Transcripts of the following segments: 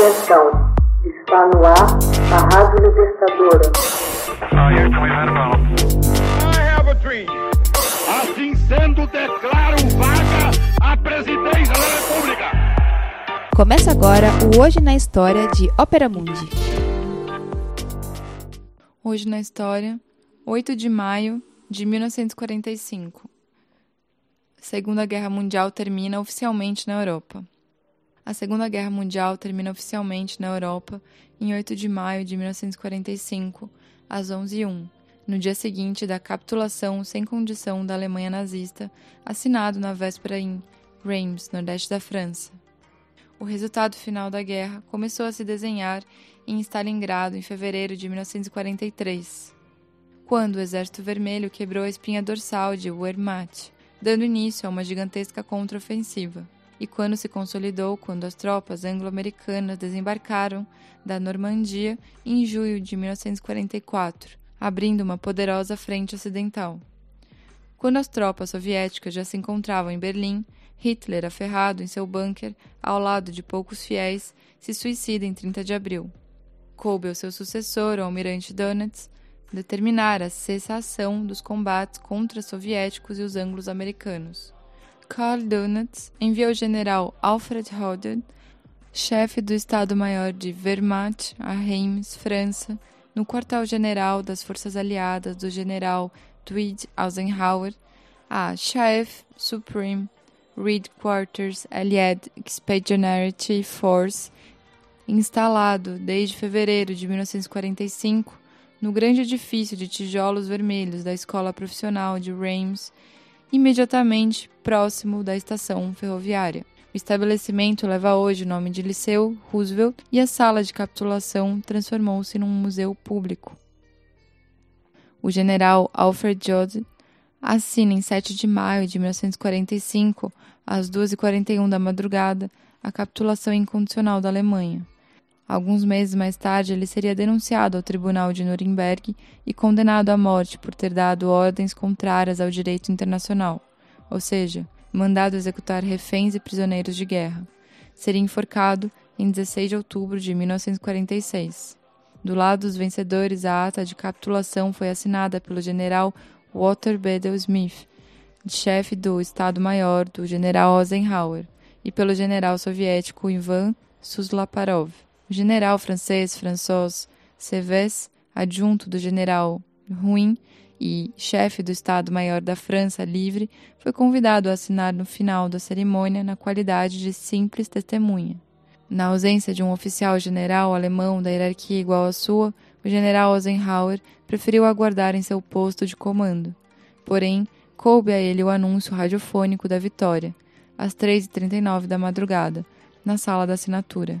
Atenção, está no ar a Rádio Libertadora. Assim sendo, declaro vaga a presidência da República. Começa agora o Hoje na História de Ópera Mundi. Hoje na História, 8 de maio de 1945. A Segunda Guerra Mundial termina oficialmente na Europa. A Segunda Guerra Mundial termina oficialmente na Europa em 8 de maio de 1945, às 11h01, no dia seguinte da capitulação sem condição da Alemanha nazista, assinado na véspera em Reims, nordeste da França. O resultado final da guerra começou a se desenhar em Stalingrado em fevereiro de 1943, quando o Exército Vermelho quebrou a espinha dorsal de Wehrmacht, dando início a uma gigantesca contraofensiva e quando se consolidou quando as tropas anglo-americanas desembarcaram da Normandia em julho de 1944, abrindo uma poderosa frente ocidental. Quando as tropas soviéticas já se encontravam em Berlim, Hitler, aferrado em seu bunker, ao lado de poucos fiéis, se suicida em 30 de abril. Coube ao seu sucessor, o almirante Donitz, determinar a cessação dos combates contra os soviéticos e os anglos-americanos. Karl Donitz enviou o general Alfred Hodder, chefe do Estado-Maior de Wehrmacht, a Reims, França, no quartel-general das Forças Aliadas do general Tweed Eisenhower, a Chef Supreme Reed Quarters Allied Expeditionary Force, instalado desde fevereiro de 1945 no grande edifício de tijolos vermelhos da Escola Profissional de Reims, imediatamente próximo da estação ferroviária. O estabelecimento leva hoje o nome de Liceu Roosevelt e a sala de capitulação transformou-se num museu público. O general Alfred Joseph assina em 7 de maio de 1945, às 2h41 da madrugada, a capitulação incondicional da Alemanha. Alguns meses mais tarde, ele seria denunciado ao Tribunal de Nuremberg e condenado à morte por ter dado ordens contrárias ao direito internacional, ou seja, mandado executar reféns e prisioneiros de guerra. Seria enforcado em 16 de outubro de 1946. Do lado dos vencedores, a ata de capitulação foi assinada pelo general Walter Bedell Smith, chefe do Estado-Maior do general Eisenhower, e pelo general soviético Ivan Suslaparov. O general francês François Cevès, adjunto do general Ruin e chefe do Estado-Maior da França Livre, foi convidado a assinar no final da cerimônia na qualidade de simples testemunha. Na ausência de um oficial general alemão da hierarquia igual à sua, o general Eisenhower preferiu aguardar em seu posto de comando. Porém, coube a ele o anúncio radiofônico da vitória, às 3h39 da madrugada, na sala da assinatura.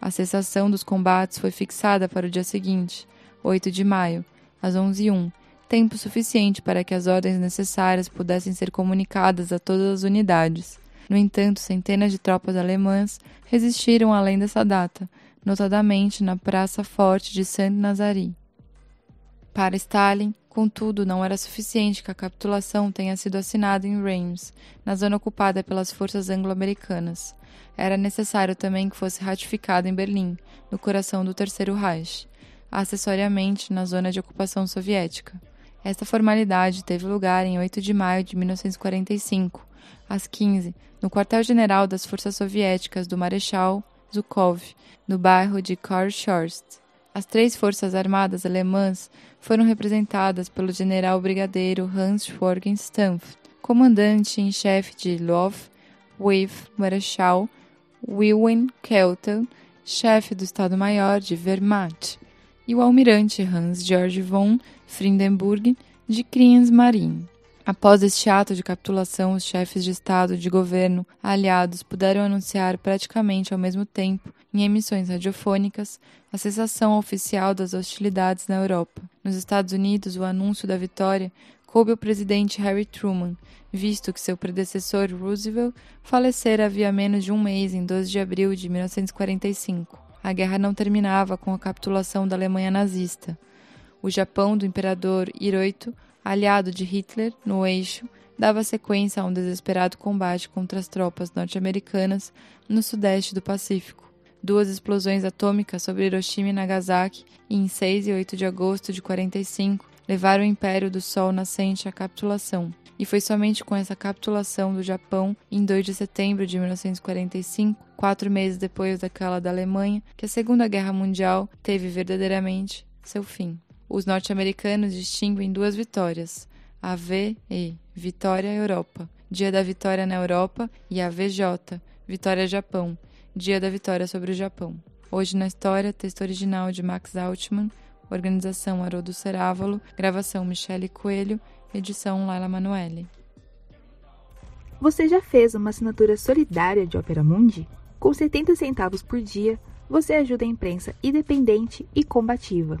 A cessação dos combates foi fixada para o dia seguinte, 8 de maio, às 11h01, tempo suficiente para que as ordens necessárias pudessem ser comunicadas a todas as unidades. No entanto, centenas de tropas alemãs resistiram além dessa data, notadamente na Praça Forte de Saint-Nazary. Para Stalin, contudo, não era suficiente que a capitulação tenha sido assinada em Reims, na zona ocupada pelas forças anglo-americanas. Era necessário também que fosse ratificada em Berlim, no coração do Terceiro Reich, acessoriamente na zona de ocupação soviética. Esta formalidade teve lugar em 8 de maio de 1945, às 15, no quartel-general das forças soviéticas do Marechal Zhukov, no bairro de Karlshorst. As três forças armadas alemãs foram representadas pelo general brigadeiro Hans-Jürgen Stumpf, comandante em chefe de Luft Waffe Marechal Wilhelm Kelton, chefe do Estado-Maior de Wehrmacht, e o almirante Hans-Georg von Friedenburg de Kriegsmarine. Após este ato de capitulação, os chefes de Estado e de governo aliados puderam anunciar praticamente ao mesmo tempo, em emissões radiofônicas, a cessação oficial das hostilidades na Europa. Nos Estados Unidos, o anúncio da vitória coube ao presidente Harry Truman, visto que seu predecessor Roosevelt falecera havia menos de um mês, em 12 de abril de 1945. A guerra não terminava com a capitulação da Alemanha nazista. O Japão do imperador Hirohito, aliado de Hitler no eixo, dava sequência a um desesperado combate contra as tropas norte-americanas no sudeste do Pacífico. duas explosões atômicas sobre Hiroshima e Nagasaki em 6 e 8 de agosto de 45 levaram o Império do Sol Nascente à capitulação. E foi somente com essa capitulação do Japão, em 2 de setembro de 1945, quatro meses depois daquela da Alemanha, que a Segunda Guerra Mundial teve verdadeiramente seu fim. Os norte-americanos distinguem duas vitórias, a V e Vitória Europa, Dia da Vitória na Europa, e a VJ, Vitória Japão, Dia da Vitória sobre o Japão. Hoje na História, texto original de Max Altman, organização Haroldo Cerávolo, gravação Michele Coelho, edição Laila Manoeli. Você já fez uma assinatura solidária de Opera Mundi? Com 70 centavos por dia, você ajuda a imprensa independente e combativa.